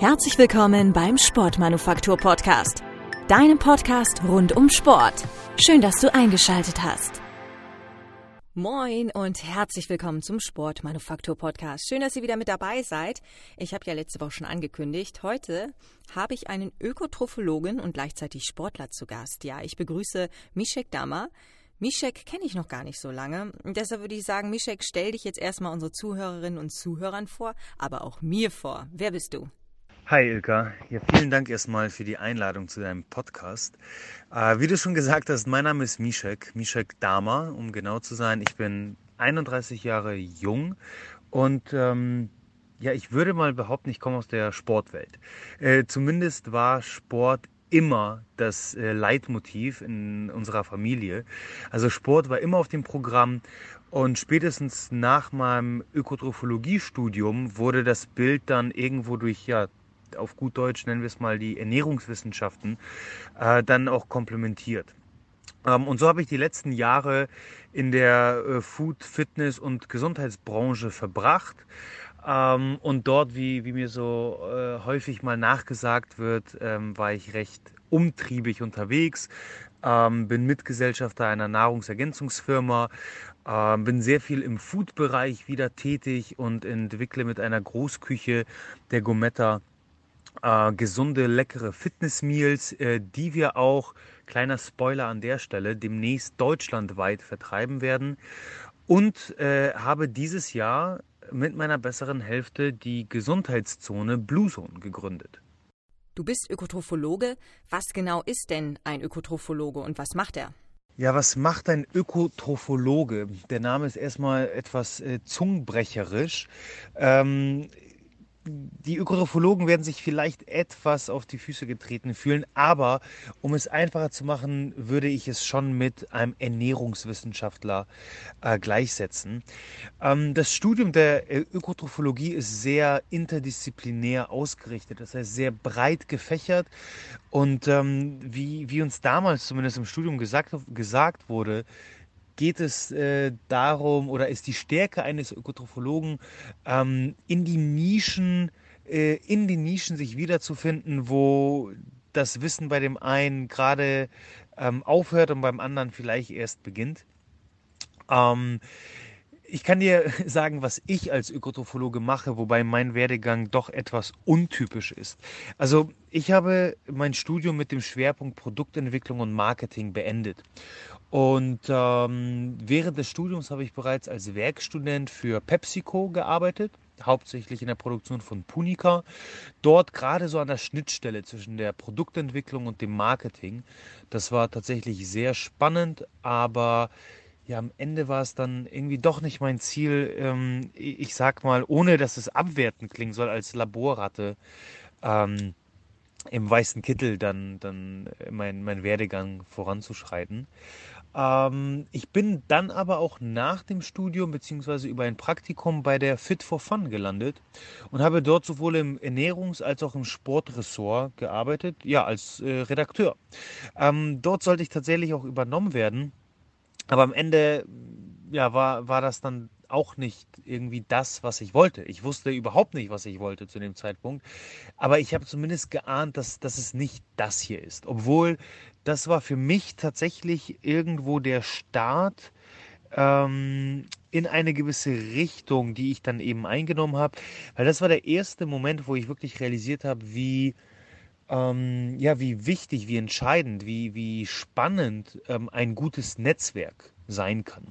Herzlich willkommen beim Sportmanufaktur Podcast, deinem Podcast rund um Sport. Schön, dass du eingeschaltet hast. Moin und herzlich willkommen zum Sportmanufaktur Podcast. Schön, dass ihr wieder mit dabei seid. Ich habe ja letzte Woche schon angekündigt, heute habe ich einen Ökotrophologen und gleichzeitig Sportler zu Gast. Ja, ich begrüße Mischek Dammer. Mischek kenne ich noch gar nicht so lange. Deshalb würde ich sagen, Mischek, stell dich jetzt erstmal unsere Zuhörerinnen und Zuhörern vor, aber auch mir vor. Wer bist du? Hi Ilka, ja, vielen Dank erstmal für die Einladung zu deinem Podcast. Äh, wie du schon gesagt hast, mein Name ist Mishek, Mishek Dama, um genau zu sein. Ich bin 31 Jahre jung und ähm, ja, ich würde mal behaupten, ich komme aus der Sportwelt. Äh, zumindest war Sport immer das äh, Leitmotiv in unserer Familie. Also Sport war immer auf dem Programm und spätestens nach meinem Ökotrophologie-Studium wurde das Bild dann irgendwo durch ja, auf gut Deutsch nennen wir es mal die Ernährungswissenschaften, äh, dann auch komplementiert. Ähm, und so habe ich die letzten Jahre in der äh, Food, Fitness und Gesundheitsbranche verbracht. Ähm, und dort, wie, wie mir so äh, häufig mal nachgesagt wird, ähm, war ich recht umtriebig unterwegs, ähm, bin Mitgesellschafter einer Nahrungsergänzungsfirma, äh, bin sehr viel im Food-Bereich wieder tätig und entwickle mit einer Großküche der Gometta äh, gesunde, leckere Fitnessmeals, äh, die wir auch, kleiner Spoiler an der Stelle, demnächst deutschlandweit vertreiben werden. Und äh, habe dieses Jahr mit meiner besseren Hälfte die Gesundheitszone Blue Zone gegründet. Du bist Ökotrophologe. Was genau ist denn ein Ökotrophologe und was macht er? Ja, was macht ein Ökotrophologe? Der Name ist erstmal etwas äh, zungenbrecherisch. Ähm, die Ökotrophologen werden sich vielleicht etwas auf die Füße getreten fühlen, aber um es einfacher zu machen, würde ich es schon mit einem Ernährungswissenschaftler äh, gleichsetzen. Ähm, das Studium der Ökotrophologie ist sehr interdisziplinär ausgerichtet, das heißt sehr breit gefächert und ähm, wie, wie uns damals zumindest im Studium gesagt, gesagt wurde, geht es äh, darum oder ist die Stärke eines Ökotrophologen ähm, in die Nischen, äh, in den Nischen sich wiederzufinden, wo das Wissen bei dem einen gerade ähm, aufhört und beim anderen vielleicht erst beginnt. Ähm, ich kann dir sagen, was ich als Ökotrophologe mache, wobei mein Werdegang doch etwas untypisch ist. Also ich habe mein Studium mit dem Schwerpunkt Produktentwicklung und Marketing beendet. Und ähm, während des Studiums habe ich bereits als Werkstudent für PepsiCo gearbeitet, hauptsächlich in der Produktion von Punica. Dort gerade so an der Schnittstelle zwischen der Produktentwicklung und dem Marketing. Das war tatsächlich sehr spannend, aber ja, am Ende war es dann irgendwie doch nicht mein Ziel, ähm, ich sag mal, ohne dass es abwertend klingen soll, als Laborratte ähm, im weißen Kittel dann, dann mein, mein Werdegang voranzuschreiten. Ähm, ich bin dann aber auch nach dem Studium beziehungsweise über ein Praktikum bei der Fit for Fun gelandet und habe dort sowohl im Ernährungs- als auch im Sportressort gearbeitet, ja, als äh, Redakteur. Ähm, dort sollte ich tatsächlich auch übernommen werden, aber am Ende ja, war, war das dann auch nicht irgendwie das, was ich wollte. Ich wusste überhaupt nicht, was ich wollte zu dem Zeitpunkt. Aber ich habe zumindest geahnt, dass, dass es nicht das hier ist. Obwohl das war für mich tatsächlich irgendwo der Start ähm, in eine gewisse Richtung, die ich dann eben eingenommen habe. Weil das war der erste Moment, wo ich wirklich realisiert habe, wie ähm, ja, wie wichtig, wie entscheidend, wie, wie spannend ähm, ein gutes Netzwerk sein kann.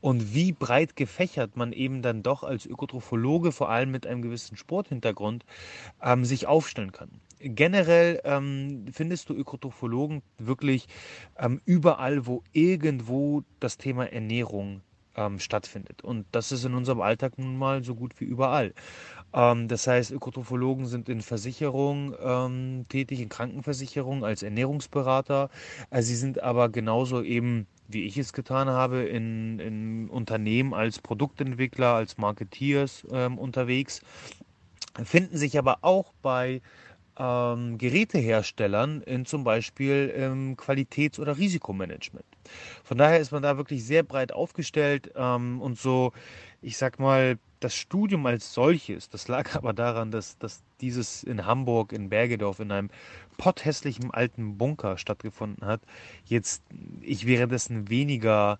Und wie breit gefächert man eben dann doch als Ökotrophologe, vor allem mit einem gewissen Sporthintergrund, ähm, sich aufstellen kann. Generell ähm, findest du Ökotrophologen wirklich ähm, überall, wo irgendwo das Thema Ernährung ähm, stattfindet. Und das ist in unserem Alltag nun mal so gut wie überall. Ähm, das heißt, Ökotrophologen sind in Versicherung ähm, tätig, in Krankenversicherung als Ernährungsberater. Also sie sind aber genauso eben wie ich es getan habe, in, in Unternehmen als Produktentwickler, als Marketeers unterwegs, finden sich aber auch bei ähm, Geräteherstellern in zum Beispiel ähm, Qualitäts- oder Risikomanagement. Von daher ist man da wirklich sehr breit aufgestellt ähm, und so, ich sag mal, das Studium als solches, das lag aber daran, dass, dass dieses in Hamburg, in Bergedorf, in einem potthässlichen alten Bunker stattgefunden hat, jetzt ich währenddessen weniger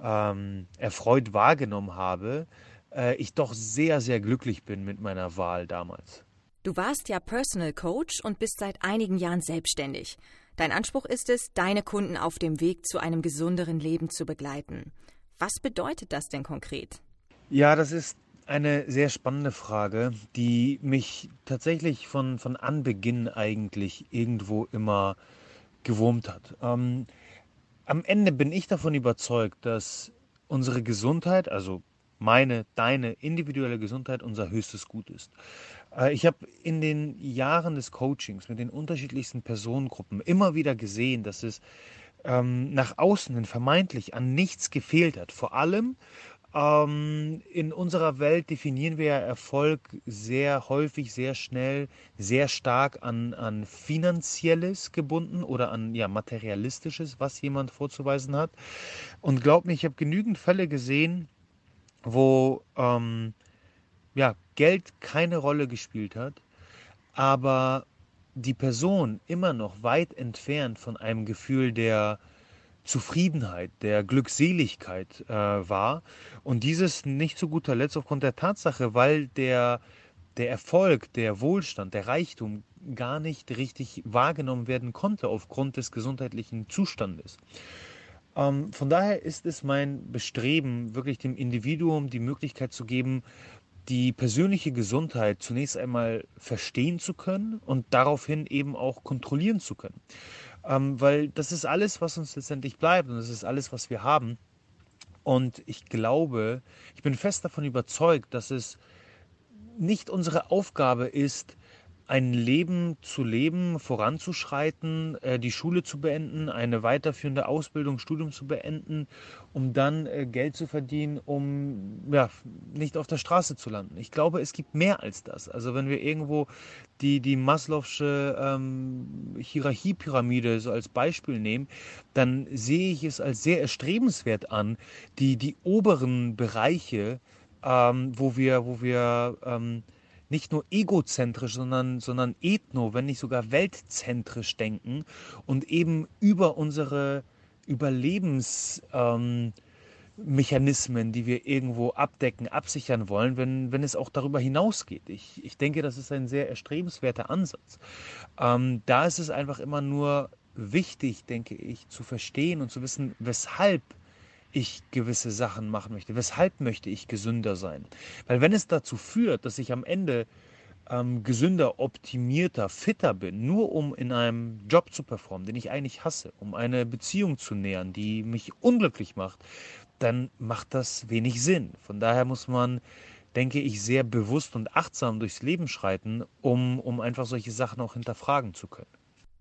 ähm, erfreut wahrgenommen habe, äh, ich doch sehr, sehr glücklich bin mit meiner Wahl damals. Du warst ja Personal Coach und bist seit einigen Jahren selbstständig. Dein Anspruch ist es, deine Kunden auf dem Weg zu einem gesünderen Leben zu begleiten. Was bedeutet das denn konkret? Ja, das ist eine sehr spannende Frage, die mich tatsächlich von, von Anbeginn eigentlich irgendwo immer gewurmt hat. Ähm, am Ende bin ich davon überzeugt, dass unsere Gesundheit, also meine, deine individuelle Gesundheit unser höchstes Gut ist. Äh, ich habe in den Jahren des Coachings mit den unterschiedlichsten Personengruppen immer wieder gesehen, dass es ähm, nach außen hin vermeintlich an nichts gefehlt hat. Vor allem ähm, in unserer Welt definieren wir Erfolg sehr häufig, sehr schnell, sehr stark an, an finanzielles gebunden oder an ja, materialistisches, was jemand vorzuweisen hat. Und glaub mir, ich habe genügend Fälle gesehen, wo ähm, ja, Geld keine Rolle gespielt hat, aber die Person immer noch weit entfernt von einem Gefühl der Zufriedenheit, der Glückseligkeit äh, war. Und dieses nicht zu guter Letzt aufgrund der Tatsache, weil der, der Erfolg, der Wohlstand, der Reichtum gar nicht richtig wahrgenommen werden konnte aufgrund des gesundheitlichen Zustandes. Ähm, von daher ist es mein Bestreben, wirklich dem Individuum die Möglichkeit zu geben, die persönliche Gesundheit zunächst einmal verstehen zu können und daraufhin eben auch kontrollieren zu können. Ähm, weil das ist alles, was uns letztendlich bleibt und das ist alles, was wir haben. Und ich glaube, ich bin fest davon überzeugt, dass es nicht unsere Aufgabe ist, ein Leben zu leben, voranzuschreiten, äh, die Schule zu beenden, eine weiterführende Ausbildung, Studium zu beenden, um dann äh, Geld zu verdienen, um ja, nicht auf der Straße zu landen. Ich glaube, es gibt mehr als das. Also wenn wir irgendwo die, die Maslow'sche ähm, Hierarchiepyramide so als Beispiel nehmen, dann sehe ich es als sehr erstrebenswert an, die, die oberen Bereiche, ähm, wo wir, wo wir ähm, nicht nur egozentrisch, sondern, sondern ethno, wenn nicht sogar weltzentrisch denken und eben über unsere Überlebensmechanismen, ähm, die wir irgendwo abdecken, absichern wollen, wenn, wenn es auch darüber hinausgeht. Ich, ich denke, das ist ein sehr erstrebenswerter Ansatz. Ähm, da ist es einfach immer nur wichtig, denke ich, zu verstehen und zu wissen, weshalb ich gewisse Sachen machen möchte? Weshalb möchte ich gesünder sein? Weil wenn es dazu führt, dass ich am Ende ähm, gesünder, optimierter, fitter bin, nur um in einem Job zu performen, den ich eigentlich hasse, um eine Beziehung zu nähern, die mich unglücklich macht, dann macht das wenig Sinn. Von daher muss man, denke ich, sehr bewusst und achtsam durchs Leben schreiten, um, um einfach solche Sachen auch hinterfragen zu können.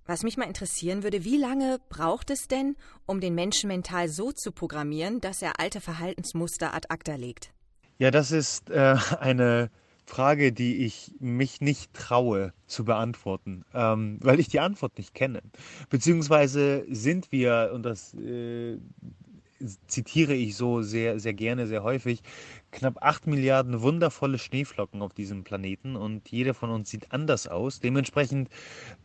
Was mich mal interessieren würde, wie lange braucht es denn, um den Menschen mental so zu programmieren, dass er alte Verhaltensmuster ad acta legt? Ja, das ist äh, eine Frage, die ich mich nicht traue zu beantworten, ähm, weil ich die Antwort nicht kenne. Beziehungsweise sind wir, und das äh, zitiere ich so sehr, sehr gerne, sehr häufig, knapp 8 Milliarden wundervolle Schneeflocken auf diesem Planeten und jeder von uns sieht anders aus. Dementsprechend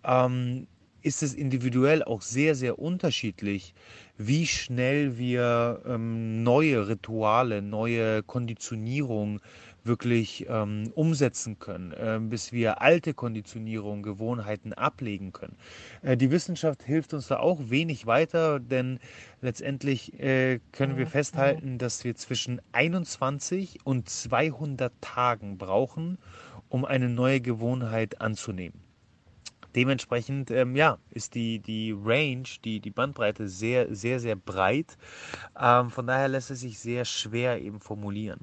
ähm, ist es individuell auch sehr, sehr unterschiedlich, wie schnell wir ähm, neue Rituale, neue Konditionierung wirklich ähm, umsetzen können, äh, bis wir alte Konditionierung, Gewohnheiten ablegen können. Äh, die Wissenschaft hilft uns da auch wenig weiter, denn letztendlich äh, können wir festhalten, dass wir zwischen 21 und 200 Tagen brauchen, um eine neue Gewohnheit anzunehmen. Dementsprechend, ähm, ja, ist die, die Range, die, die Bandbreite sehr, sehr, sehr breit. Ähm, von daher lässt es sich sehr schwer eben formulieren.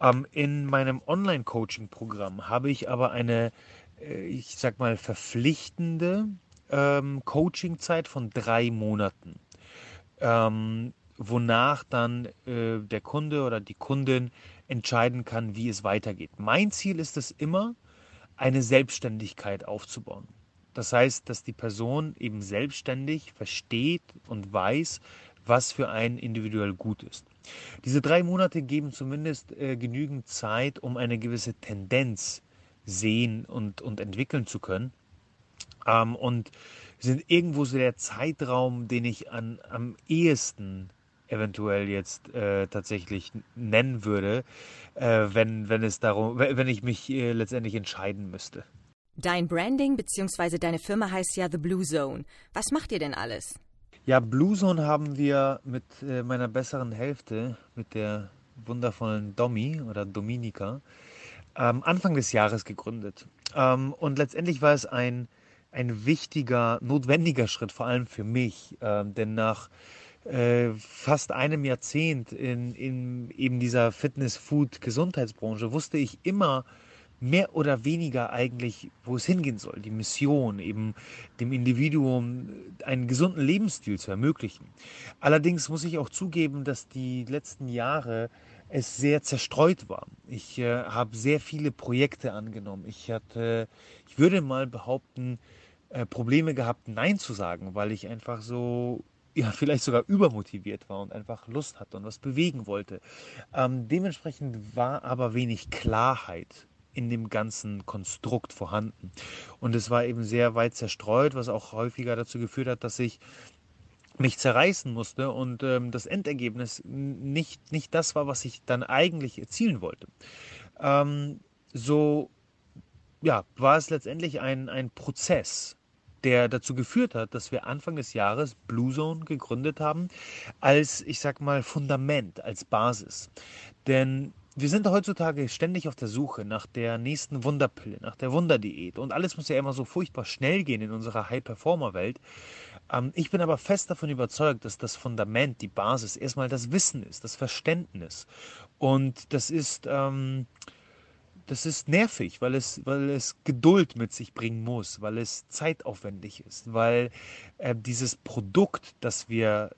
Ähm, in meinem Online-Coaching-Programm habe ich aber eine, äh, ich sag mal, verpflichtende ähm, Coaching-Zeit von drei Monaten. Ähm, wonach dann äh, der Kunde oder die Kundin entscheiden kann, wie es weitergeht. Mein Ziel ist es immer, eine Selbstständigkeit aufzubauen. Das heißt, dass die Person eben selbstständig versteht und weiß, was für einen individuell gut ist. Diese drei Monate geben zumindest äh, genügend Zeit, um eine gewisse Tendenz sehen und, und entwickeln zu können. Ähm, und sind irgendwo so der Zeitraum, den ich an, am ehesten eventuell jetzt äh, tatsächlich nennen würde, äh, wenn, wenn es darum, wenn ich mich äh, letztendlich entscheiden müsste. Dein Branding bzw. deine Firma heißt ja The Blue Zone. Was macht ihr denn alles? Ja, Blue Zone haben wir mit äh, meiner besseren Hälfte, mit der wundervollen Domi oder Dominika, ähm, Anfang des Jahres gegründet. Ähm, und letztendlich war es ein, ein wichtiger, notwendiger Schritt, vor allem für mich. Ähm, denn nach äh, fast einem Jahrzehnt in, in eben dieser Fitness-Food-Gesundheitsbranche wusste ich immer, mehr oder weniger eigentlich, wo es hingehen soll. Die Mission, eben dem Individuum einen gesunden Lebensstil zu ermöglichen. Allerdings muss ich auch zugeben, dass die letzten Jahre es sehr zerstreut war. Ich äh, habe sehr viele Projekte angenommen. Ich hatte, ich würde mal behaupten, äh, Probleme gehabt, Nein zu sagen, weil ich einfach so ja, vielleicht sogar übermotiviert war und einfach Lust hatte und was bewegen wollte. Ähm, dementsprechend war aber wenig Klarheit in dem ganzen Konstrukt vorhanden. Und es war eben sehr weit zerstreut, was auch häufiger dazu geführt hat, dass ich mich zerreißen musste und ähm, das Endergebnis nicht, nicht das war, was ich dann eigentlich erzielen wollte. Ähm, so ja, war es letztendlich ein, ein Prozess, der dazu geführt hat, dass wir Anfang des Jahres Blue Zone gegründet haben, als, ich sag mal, Fundament, als Basis. Denn wir sind heutzutage ständig auf der Suche nach der nächsten Wunderpille, nach der Wunderdiät. Und alles muss ja immer so furchtbar schnell gehen in unserer High-Performer-Welt. Ähm, ich bin aber fest davon überzeugt, dass das Fundament, die Basis, erstmal das Wissen ist, das Verständnis. Und das ist, ähm, das ist nervig, weil es, weil es Geduld mit sich bringen muss, weil es zeitaufwendig ist, weil äh, dieses Produkt, das wir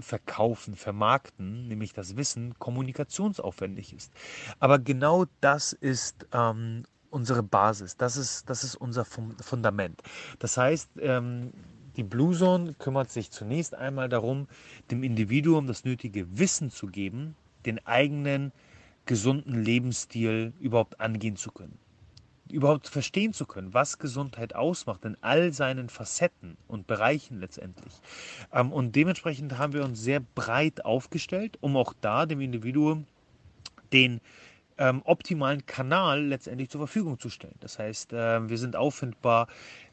verkaufen, vermarkten, nämlich das Wissen, kommunikationsaufwendig ist. Aber genau das ist ähm, unsere Basis, das ist, das ist unser Fundament. Das heißt, ähm, die Blue Zone kümmert sich zunächst einmal darum, dem Individuum das nötige Wissen zu geben, den eigenen gesunden Lebensstil überhaupt angehen zu können. Überhaupt verstehen zu können, was Gesundheit ausmacht in all seinen Facetten und Bereichen letztendlich. Ähm, und dementsprechend haben wir uns sehr breit aufgestellt, um auch da dem Individuum den ähm, optimalen Kanal letztendlich zur Verfügung zu stellen. Das heißt, äh, wir sind auffindbar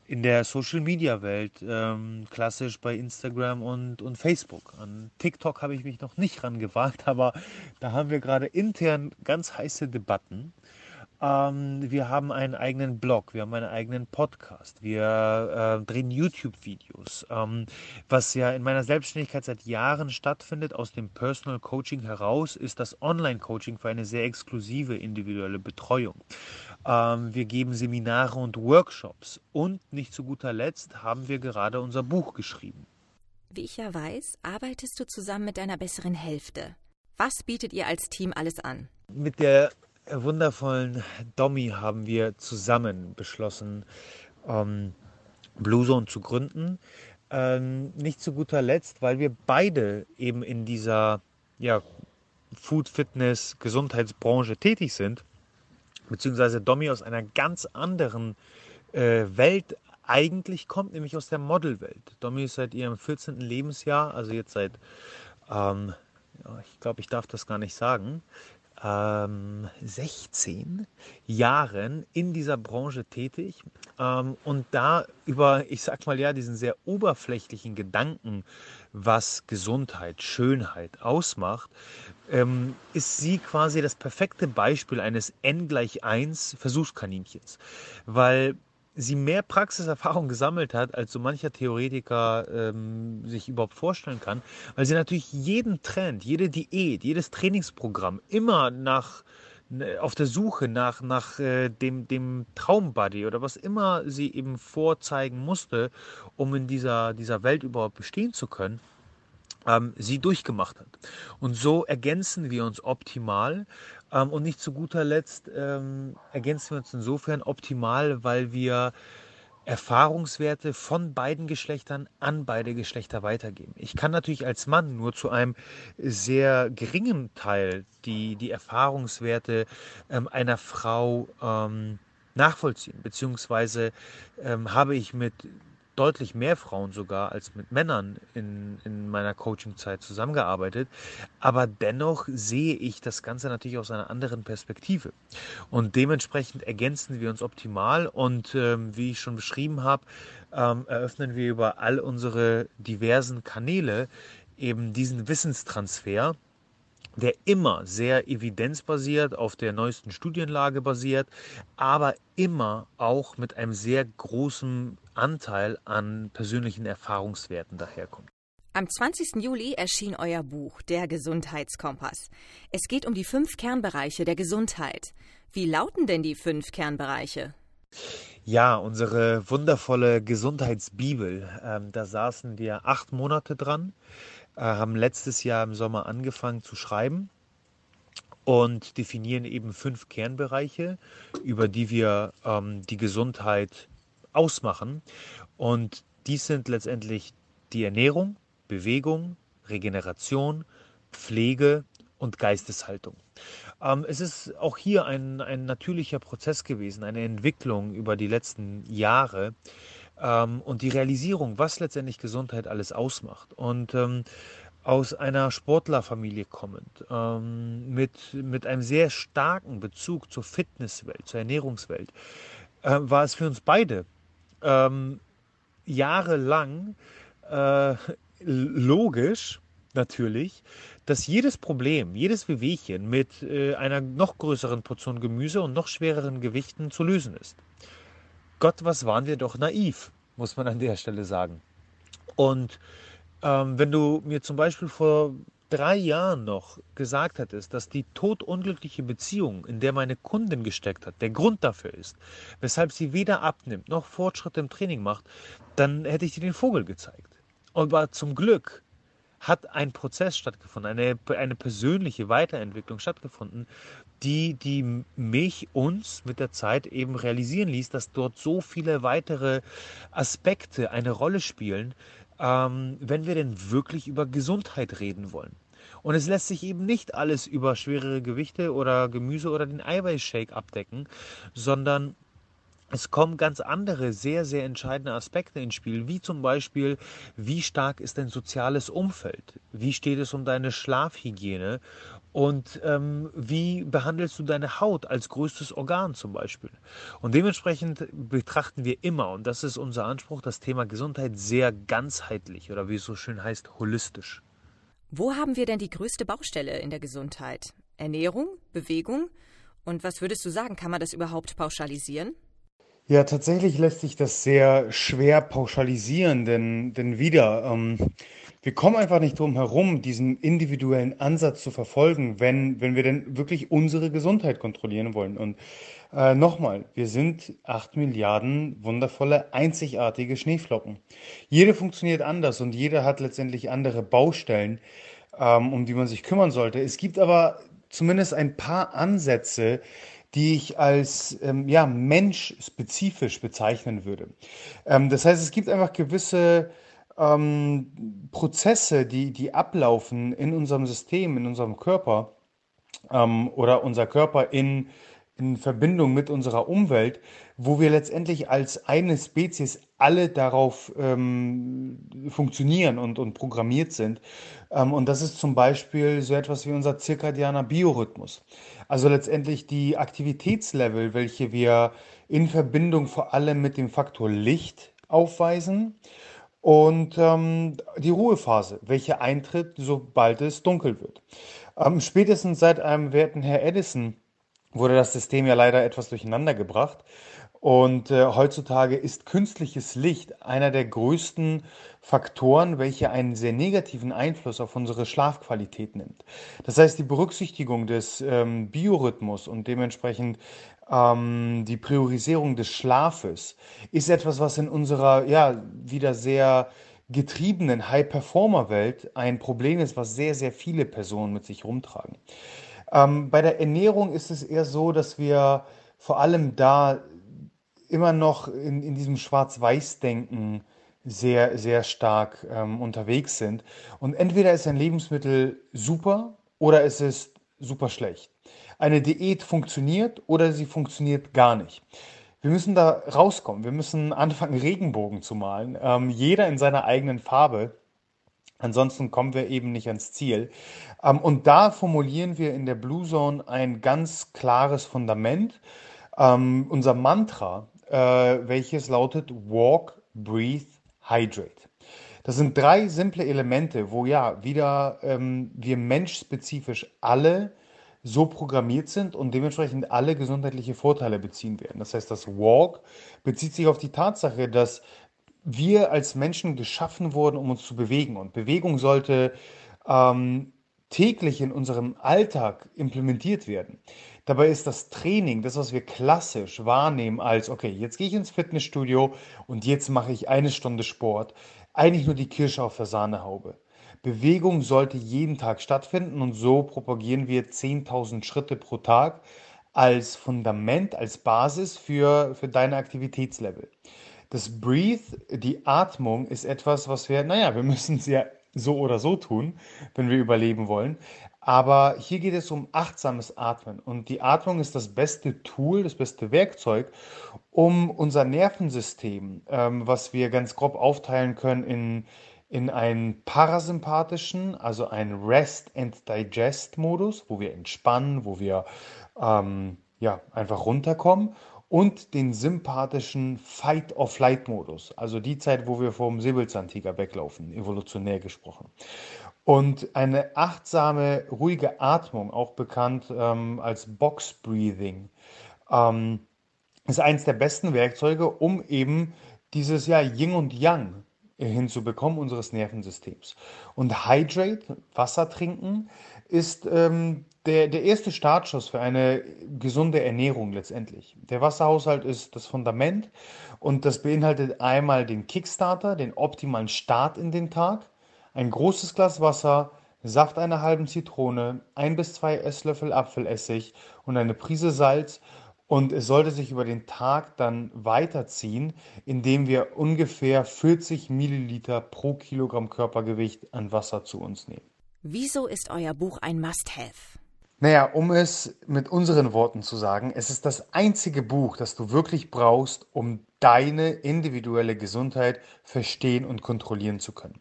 in der Social Media Welt, ähm, klassisch bei Instagram und, und Facebook. An TikTok habe ich mich noch nicht rangewagt, aber da haben wir gerade intern ganz heiße Debatten. Ähm, wir haben einen eigenen Blog, wir haben einen eigenen Podcast, wir äh, drehen YouTube-Videos, ähm, was ja in meiner Selbstständigkeit seit Jahren stattfindet. Aus dem Personal Coaching heraus ist das Online-Coaching für eine sehr exklusive individuelle Betreuung. Ähm, wir geben Seminare und Workshops und nicht zu guter Letzt haben wir gerade unser Buch geschrieben. Wie ich ja weiß, arbeitest du zusammen mit deiner besseren Hälfte. Was bietet ihr als Team alles an? Mit der wundervollen Domi haben wir zusammen beschlossen, ähm, Blue Zone zu gründen. Ähm, nicht zu guter Letzt, weil wir beide eben in dieser ja, Food, Fitness, Gesundheitsbranche tätig sind, beziehungsweise Domi aus einer ganz anderen äh, Welt eigentlich kommt, nämlich aus der Modelwelt. Domi ist seit ihrem 14. Lebensjahr, also jetzt seit, ähm, ich glaube, ich darf das gar nicht sagen, ähm, 16 Jahren in dieser Branche tätig ähm, und da über, ich sag mal ja, diesen sehr oberflächlichen Gedanken, was Gesundheit, Schönheit ausmacht, ähm, ist sie quasi das perfekte Beispiel eines N gleich 1 Versuchskaninchens. Weil sie mehr Praxiserfahrung gesammelt hat, als so mancher Theoretiker ähm, sich überhaupt vorstellen kann, weil sie natürlich jeden Trend, jede Diät, jedes Trainingsprogramm immer nach ne, auf der Suche nach, nach äh, dem, dem Traumbody oder was immer sie eben vorzeigen musste, um in dieser, dieser Welt überhaupt bestehen zu können, ähm, sie durchgemacht hat. Und so ergänzen wir uns optimal. Ähm, und nicht zu guter Letzt ähm, ergänzen wir uns insofern optimal, weil wir Erfahrungswerte von beiden Geschlechtern an beide Geschlechter weitergeben. Ich kann natürlich als Mann nur zu einem sehr geringen Teil die, die Erfahrungswerte ähm, einer Frau ähm, nachvollziehen, beziehungsweise ähm, habe ich mit deutlich mehr Frauen sogar als mit Männern in, in meiner Coaching-Zeit zusammengearbeitet. Aber dennoch sehe ich das Ganze natürlich aus einer anderen Perspektive. Und dementsprechend ergänzen wir uns optimal. Und ähm, wie ich schon beschrieben habe, ähm, eröffnen wir über all unsere diversen Kanäle eben diesen Wissenstransfer der immer sehr evidenzbasiert, auf der neuesten Studienlage basiert, aber immer auch mit einem sehr großen Anteil an persönlichen Erfahrungswerten daherkommt. Am 20. Juli erschien euer Buch Der Gesundheitskompass. Es geht um die fünf Kernbereiche der Gesundheit. Wie lauten denn die fünf Kernbereiche? Ja, unsere wundervolle Gesundheitsbibel. Ähm, da saßen wir acht Monate dran haben letztes Jahr im Sommer angefangen zu schreiben und definieren eben fünf Kernbereiche, über die wir ähm, die Gesundheit ausmachen. Und dies sind letztendlich die Ernährung, Bewegung, Regeneration, Pflege und Geisteshaltung. Ähm, es ist auch hier ein, ein natürlicher Prozess gewesen, eine Entwicklung über die letzten Jahre, ähm, und die Realisierung, was letztendlich Gesundheit alles ausmacht. Und ähm, aus einer Sportlerfamilie kommend, ähm, mit, mit einem sehr starken Bezug zur Fitnesswelt, zur Ernährungswelt, äh, war es für uns beide ähm, jahrelang äh, logisch, natürlich, dass jedes Problem, jedes Wehwehchen mit äh, einer noch größeren Portion Gemüse und noch schwereren Gewichten zu lösen ist. Gott, was waren wir doch naiv, muss man an der Stelle sagen. Und ähm, wenn du mir zum Beispiel vor drei Jahren noch gesagt hättest, dass die todunglückliche Beziehung, in der meine Kundin gesteckt hat, der Grund dafür ist, weshalb sie weder abnimmt noch Fortschritte im Training macht, dann hätte ich dir den Vogel gezeigt. Aber zum Glück hat ein Prozess stattgefunden, eine, eine persönliche Weiterentwicklung stattgefunden, die, die mich, uns mit der Zeit eben realisieren ließ, dass dort so viele weitere Aspekte eine Rolle spielen, ähm, wenn wir denn wirklich über Gesundheit reden wollen. Und es lässt sich eben nicht alles über schwerere Gewichte oder Gemüse oder den Eiweißshake abdecken, sondern es kommen ganz andere, sehr, sehr entscheidende Aspekte ins Spiel, wie zum Beispiel, wie stark ist dein soziales Umfeld? Wie steht es um deine Schlafhygiene? Und ähm, wie behandelst du deine Haut als größtes Organ zum Beispiel? Und dementsprechend betrachten wir immer, und das ist unser Anspruch, das Thema Gesundheit sehr ganzheitlich oder wie es so schön heißt, holistisch. Wo haben wir denn die größte Baustelle in der Gesundheit? Ernährung, Bewegung? Und was würdest du sagen, kann man das überhaupt pauschalisieren? Ja, tatsächlich lässt sich das sehr schwer pauschalisieren, denn, denn wieder, ähm, wir kommen einfach nicht drum herum, diesen individuellen Ansatz zu verfolgen, wenn, wenn wir denn wirklich unsere Gesundheit kontrollieren wollen. Und äh, nochmal, wir sind acht Milliarden wundervolle, einzigartige Schneeflocken. Jede funktioniert anders und jeder hat letztendlich andere Baustellen, ähm, um die man sich kümmern sollte. Es gibt aber zumindest ein paar Ansätze, die ich als ähm, ja, menschspezifisch bezeichnen würde. Ähm, das heißt, es gibt einfach gewisse ähm, Prozesse, die, die ablaufen in unserem System, in unserem Körper ähm, oder unser Körper in, in Verbindung mit unserer Umwelt, wo wir letztendlich als eine Spezies alle darauf ähm, funktionieren und, und programmiert sind. Ähm, und das ist zum Beispiel so etwas wie unser zirkadianer Biorhythmus. Also letztendlich die Aktivitätslevel, welche wir in Verbindung vor allem mit dem Faktor Licht aufweisen und ähm, die Ruhephase, welche eintritt, sobald es dunkel wird. Ähm, spätestens seit einem werten Herr Edison wurde das System ja leider etwas durcheinander gebracht. Und äh, heutzutage ist künstliches Licht einer der größten Faktoren, welche einen sehr negativen Einfluss auf unsere Schlafqualität nimmt. Das heißt, die Berücksichtigung des ähm, Biorhythmus und dementsprechend ähm, die Priorisierung des Schlafes ist etwas, was in unserer ja wieder sehr getriebenen High-Performer-Welt ein Problem ist, was sehr, sehr viele Personen mit sich rumtragen. Ähm, bei der Ernährung ist es eher so, dass wir vor allem da immer noch in, in diesem Schwarz-Weiß-Denken sehr, sehr stark ähm, unterwegs sind. Und entweder ist ein Lebensmittel super oder es ist super schlecht. Eine Diät funktioniert oder sie funktioniert gar nicht. Wir müssen da rauskommen. Wir müssen anfangen, Regenbogen zu malen. Ähm, jeder in seiner eigenen Farbe. Ansonsten kommen wir eben nicht ans Ziel. Ähm, und da formulieren wir in der Blue Zone ein ganz klares Fundament. Ähm, unser Mantra, welches lautet Walk, Breathe, Hydrate. Das sind drei simple Elemente, wo ja wieder ähm, wir menschspezifisch alle so programmiert sind und dementsprechend alle gesundheitliche Vorteile beziehen werden. Das heißt, das Walk bezieht sich auf die Tatsache, dass wir als Menschen geschaffen wurden, um uns zu bewegen. Und Bewegung sollte ähm, täglich in unserem Alltag implementiert werden. Dabei ist das Training, das, was wir klassisch wahrnehmen als, okay, jetzt gehe ich ins Fitnessstudio und jetzt mache ich eine Stunde Sport, eigentlich nur die Kirsche auf der Sahnehaube. Bewegung sollte jeden Tag stattfinden und so propagieren wir 10.000 Schritte pro Tag als Fundament, als Basis für, für deine Aktivitätslevel. Das Breathe, die Atmung, ist etwas, was wir, naja, wir müssen es ja so oder so tun, wenn wir überleben wollen. Aber hier geht es um achtsames Atmen. Und die Atmung ist das beste Tool, das beste Werkzeug, um unser Nervensystem, ähm, was wir ganz grob aufteilen können in in einen parasympathischen, also einen Rest and Digest Modus, wo wir entspannen, wo wir ähm, ja, einfach runterkommen und den sympathischen Fight or Flight Modus, also die Zeit, wo wir vom Säbelzahntiger weglaufen, evolutionär gesprochen. Und eine achtsame, ruhige Atmung, auch bekannt ähm, als Box Breathing, ähm, ist eines der besten Werkzeuge, um eben dieses ja Yin und Yang hinzubekommen unseres Nervensystems. Und Hydrate, Wasser trinken, ist ähm, der, der erste Startschuss für eine gesunde Ernährung letztendlich. Der Wasserhaushalt ist das Fundament und das beinhaltet einmal den Kickstarter, den optimalen Start in den Tag, ein großes Glas Wasser, Saft einer halben Zitrone, ein bis zwei Esslöffel Apfelessig und eine Prise Salz und es sollte sich über den Tag dann weiterziehen, indem wir ungefähr 40 Milliliter pro Kilogramm Körpergewicht an Wasser zu uns nehmen. Wieso ist euer Buch ein Must-Have? Naja, um es mit unseren Worten zu sagen, es ist das einzige Buch, das du wirklich brauchst, um deine individuelle Gesundheit verstehen und kontrollieren zu können.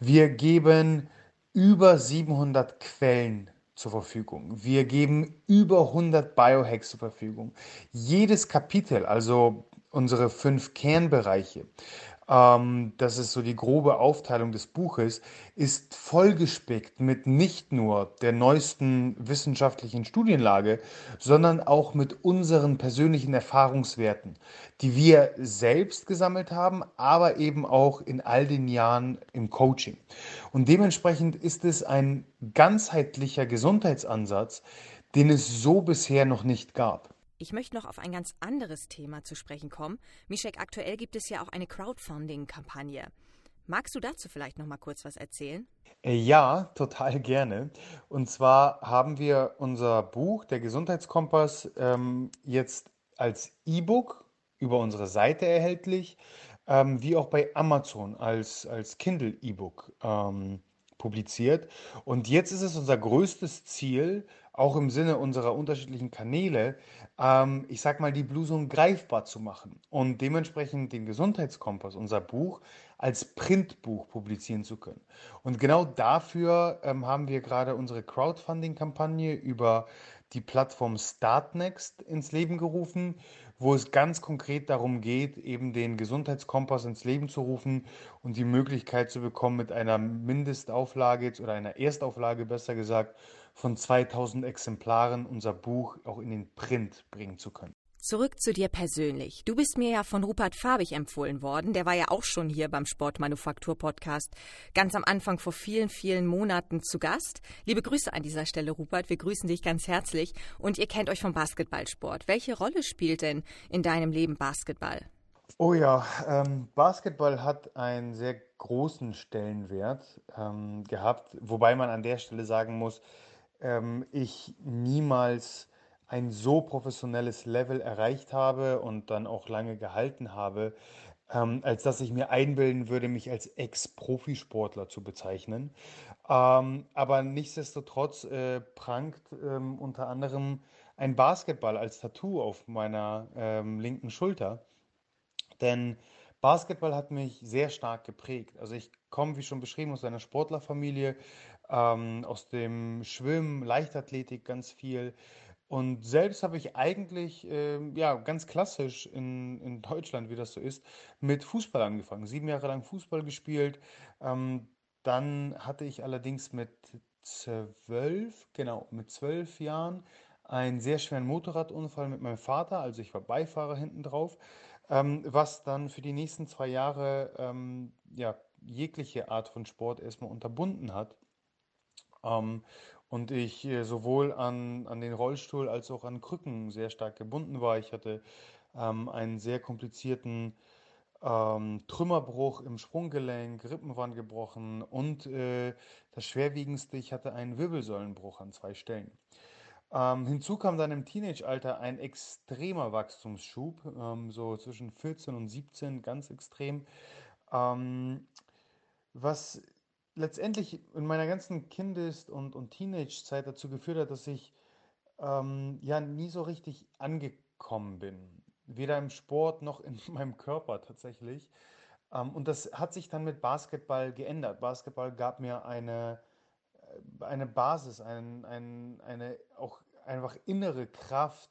Wir geben über 700 Quellen zur Verfügung. Wir geben über 100 Biohacks zur Verfügung. Jedes Kapitel, also unsere fünf Kernbereiche, ähm, das ist so die grobe Aufteilung des Buches, ist vollgespickt mit nicht nur der neuesten wissenschaftlichen Studienlage, sondern auch mit unseren persönlichen Erfahrungswerten, die wir selbst gesammelt haben, aber eben auch in all den Jahren im Coaching. Und dementsprechend ist es ein ganzheitlicher Gesundheitsansatz, den es so bisher noch nicht gab. Ich möchte noch auf ein ganz anderes Thema zu sprechen kommen. Mischek, aktuell gibt es ja auch eine Crowdfunding-Kampagne. Magst du dazu vielleicht noch mal kurz was erzählen? Äh, ja, total gerne. Und zwar haben wir unser Buch, der Gesundheitskompass, ähm, jetzt als E-Book über unsere Seite erhältlich, ähm, wie auch bei Amazon als, als Kindle-E-Book ähm, publiziert. Und jetzt ist es unser größtes Ziel, auch im Sinne unserer unterschiedlichen Kanäle, ähm, ich sag mal, die Bluesung greifbar zu machen und dementsprechend den Gesundheitskompass, unser Buch, als Printbuch publizieren zu können. Und genau dafür ähm, haben wir gerade unsere Crowdfunding-Kampagne über die Plattform Startnext ins Leben gerufen, wo es ganz konkret darum geht, eben den Gesundheitskompass ins Leben zu rufen und die Möglichkeit zu bekommen, mit einer Mindestauflage oder einer Erstauflage besser gesagt, von 2000 Exemplaren unser Buch auch in den Print bringen zu können. Zurück zu dir persönlich. Du bist mir ja von Rupert Farbig empfohlen worden. Der war ja auch schon hier beim Sportmanufaktur Podcast ganz am Anfang vor vielen, vielen Monaten zu Gast. Liebe Grüße an dieser Stelle, Rupert. Wir grüßen dich ganz herzlich. Und ihr kennt euch vom Basketballsport. Welche Rolle spielt denn in deinem Leben Basketball? Oh ja, ähm, Basketball hat einen sehr großen Stellenwert ähm, gehabt, wobei man an der Stelle sagen muss, ähm, ich niemals ein so professionelles Level erreicht habe und dann auch lange gehalten habe, ähm, als dass ich mir einbilden würde, mich als Ex-Profisportler zu bezeichnen. Ähm, aber nichtsdestotrotz äh, prangt ähm, unter anderem ein Basketball als Tattoo auf meiner ähm, linken Schulter. Denn Basketball hat mich sehr stark geprägt. Also ich komme, wie schon beschrieben, aus einer Sportlerfamilie, ähm, aus dem Schwimmen, Leichtathletik ganz viel. Und selbst habe ich eigentlich, ähm, ja, ganz klassisch in, in Deutschland, wie das so ist, mit Fußball angefangen. Sieben Jahre lang Fußball gespielt. Ähm, dann hatte ich allerdings mit zwölf, genau, mit zwölf Jahren einen sehr schweren Motorradunfall mit meinem Vater. Also ich war Beifahrer hinten drauf, ähm, was dann für die nächsten zwei Jahre ähm, ja, jegliche Art von Sport erstmal unterbunden hat. Und ich äh, sowohl an, an den Rollstuhl als auch an Krücken sehr stark gebunden war. Ich hatte ähm, einen sehr komplizierten ähm, Trümmerbruch im Sprunggelenk, Rippen waren gebrochen und äh, das Schwerwiegendste, ich hatte einen Wirbelsäulenbruch an zwei Stellen. Ähm, hinzu kam dann im Teenage-Alter ein extremer Wachstumsschub, ähm, so zwischen 14 und 17, ganz extrem, ähm, was letztendlich in meiner ganzen Kindes- und, und Teenage-Zeit dazu geführt hat, dass ich ähm, ja nie so richtig angekommen bin. Weder im Sport noch in meinem Körper tatsächlich. Ähm, und das hat sich dann mit Basketball geändert. Basketball gab mir eine, äh, eine Basis, ein, ein, eine auch einfach innere Kraft,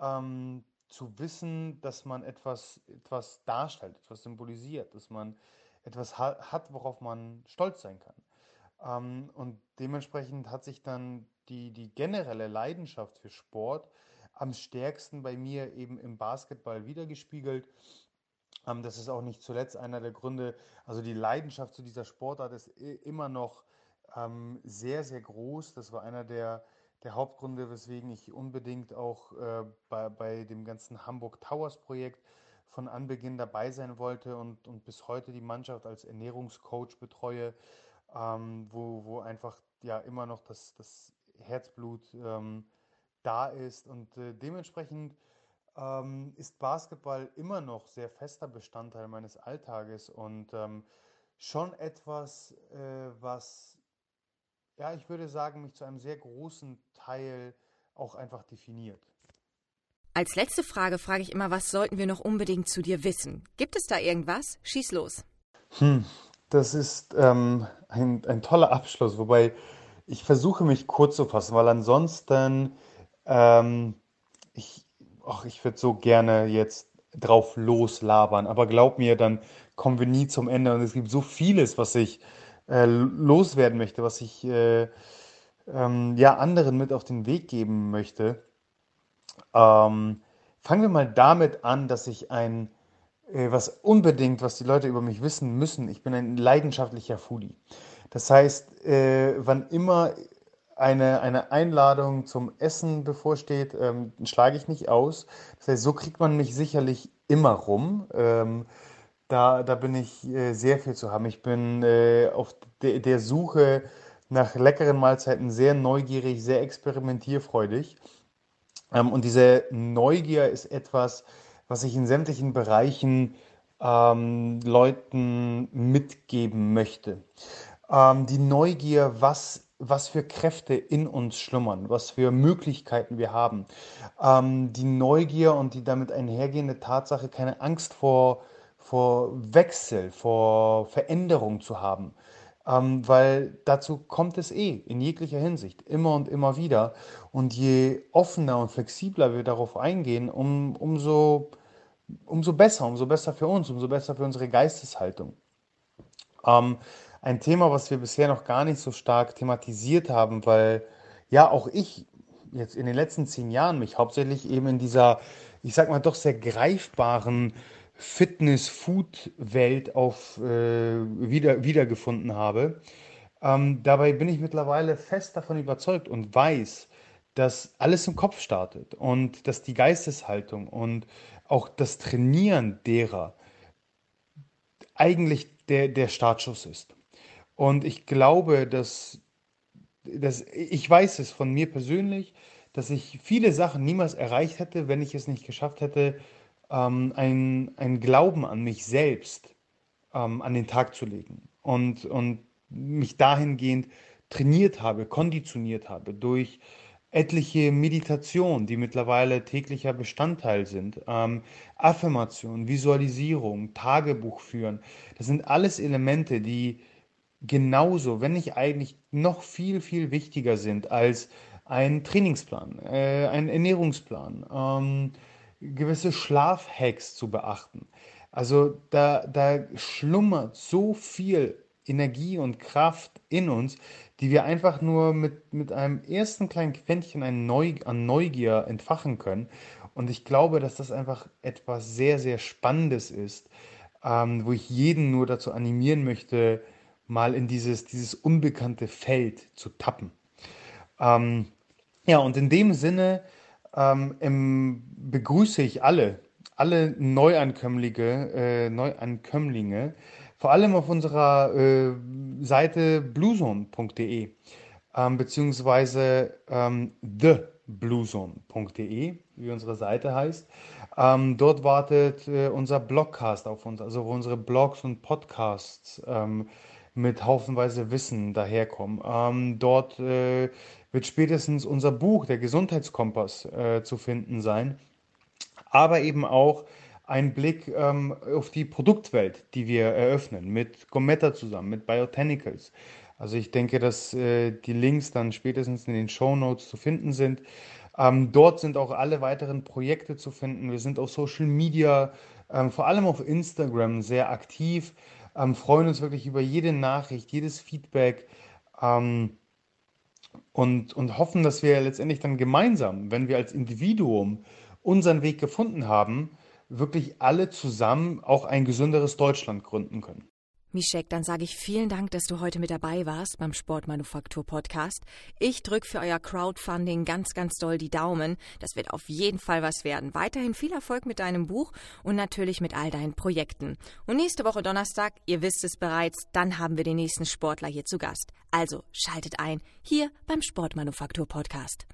ähm, zu wissen, dass man etwas, etwas darstellt, etwas symbolisiert, dass man etwas hat, worauf man stolz sein kann. Ähm, und dementsprechend hat sich dann die, die generelle Leidenschaft für Sport am stärksten bei mir eben im Basketball wiedergespiegelt. Ähm, das ist auch nicht zuletzt einer der Gründe, also die Leidenschaft zu dieser Sportart ist immer noch ähm, sehr, sehr groß. Das war einer der, der Hauptgründe, weswegen ich unbedingt auch äh, bei, bei dem ganzen Hamburg Towers Projekt von Anbeginn dabei sein wollte und, und bis heute die Mannschaft als Ernährungscoach betreue, ähm, wo, wo einfach ja immer noch das, das Herzblut ähm, da ist. Und äh, dementsprechend ähm, ist Basketball immer noch sehr fester Bestandteil meines Alltages und ähm, schon etwas, äh, was, ja, ich würde sagen, mich zu einem sehr großen Teil auch einfach definiert. Als letzte Frage frage ich immer, was sollten wir noch unbedingt zu dir wissen? Gibt es da irgendwas? Schieß los. Hm, das ist ähm, ein, ein toller Abschluss, wobei ich versuche mich kurz zu fassen, weil ansonsten ähm, ich, ach, ich würde so gerne jetzt drauf loslabern, aber glaub mir, dann kommen wir nie zum Ende und es gibt so vieles, was ich äh, loswerden möchte, was ich äh, ähm, ja anderen mit auf den Weg geben möchte. Ähm, fangen wir mal damit an, dass ich ein, äh, was unbedingt, was die Leute über mich wissen müssen, ich bin ein leidenschaftlicher Foodie. Das heißt, äh, wann immer eine, eine Einladung zum Essen bevorsteht, ähm, schlage ich nicht aus. Das heißt, so kriegt man mich sicherlich immer rum. Ähm, da, da bin ich äh, sehr viel zu haben. Ich bin äh, auf de der Suche nach leckeren Mahlzeiten sehr neugierig, sehr experimentierfreudig. Ähm, und diese Neugier ist etwas, was ich in sämtlichen Bereichen ähm, Leuten mitgeben möchte. Ähm, die Neugier, was, was für Kräfte in uns schlummern, was für Möglichkeiten wir haben. Ähm, die Neugier und die damit einhergehende Tatsache, keine Angst vor, vor Wechsel, vor Veränderung zu haben ähm, weil dazu kommt es eh in jeglicher Hinsicht, immer und immer wieder. Und je offener und flexibler wir darauf eingehen, um, umso, umso besser, umso besser für uns, umso besser für unsere Geisteshaltung. Ähm, ein Thema, was wir bisher noch gar nicht so stark thematisiert haben, weil ja auch ich jetzt in den letzten zehn Jahren mich hauptsächlich eben in dieser, ich sag mal, doch sehr greifbaren Fitness-Food-Welt auf, äh, wieder, wiedergefunden habe. Ähm, dabei bin ich mittlerweile fest davon überzeugt und weiß, dass alles im Kopf startet und dass die Geisteshaltung und auch das Trainieren derer eigentlich der, der Startschuss ist. Und ich glaube, dass, dass ich weiß es von mir persönlich, dass ich viele Sachen niemals erreicht hätte, wenn ich es nicht geschafft hätte, ähm, ein, ein Glauben an mich selbst ähm, an den Tag zu legen und, und mich dahingehend trainiert habe, konditioniert habe durch etliche Meditationen, die mittlerweile täglicher Bestandteil sind, ähm, Affirmation, Visualisierung, Tagebuch führen. Das sind alles Elemente, die genauso, wenn nicht eigentlich noch viel, viel wichtiger sind als ein Trainingsplan, äh, ein Ernährungsplan, ähm, gewisse Schlafhacks zu beachten. Also da, da schlummert so viel Energie und Kraft in uns, die wir einfach nur mit, mit einem ersten kleinen Quäntchen an, Neu an Neugier entfachen können. Und ich glaube, dass das einfach etwas sehr, sehr Spannendes ist, ähm, wo ich jeden nur dazu animieren möchte, mal in dieses, dieses unbekannte Feld zu tappen. Ähm, ja, und in dem Sinne ähm, im, begrüße ich alle, alle Neuankömmlinge, äh, Neuankömmlinge, vor allem auf unserer äh, Seite bluezone.de ähm, beziehungsweise ähm, thebluezone.de, wie unsere Seite heißt. Ähm, dort wartet äh, unser Blogcast auf uns, also wo unsere Blogs und Podcasts ähm, mit haufenweise Wissen daherkommen. Ähm, dort äh, wird spätestens unser Buch, der Gesundheitskompass, äh, zu finden sein, aber eben auch ein Blick ähm, auf die Produktwelt, die wir eröffnen, mit Gometa zusammen, mit Biotanicals. Also ich denke, dass äh, die Links dann spätestens in den Show Notes zu finden sind. Ähm, dort sind auch alle weiteren Projekte zu finden. Wir sind auf Social Media, ähm, vor allem auf Instagram, sehr aktiv ähm, freuen uns wirklich über jede Nachricht, jedes Feedback ähm, und, und hoffen, dass wir letztendlich dann gemeinsam, wenn wir als Individuum unseren Weg gefunden haben, wirklich alle zusammen auch ein gesünderes Deutschland gründen können. Mischek, dann sage ich vielen Dank, dass du heute mit dabei warst beim Sportmanufaktur Podcast. Ich drücke für euer Crowdfunding ganz, ganz doll die Daumen. Das wird auf jeden Fall was werden. Weiterhin viel Erfolg mit deinem Buch und natürlich mit all deinen Projekten. Und nächste Woche Donnerstag, ihr wisst es bereits, dann haben wir den nächsten Sportler hier zu Gast. Also schaltet ein, hier beim Sportmanufaktur Podcast.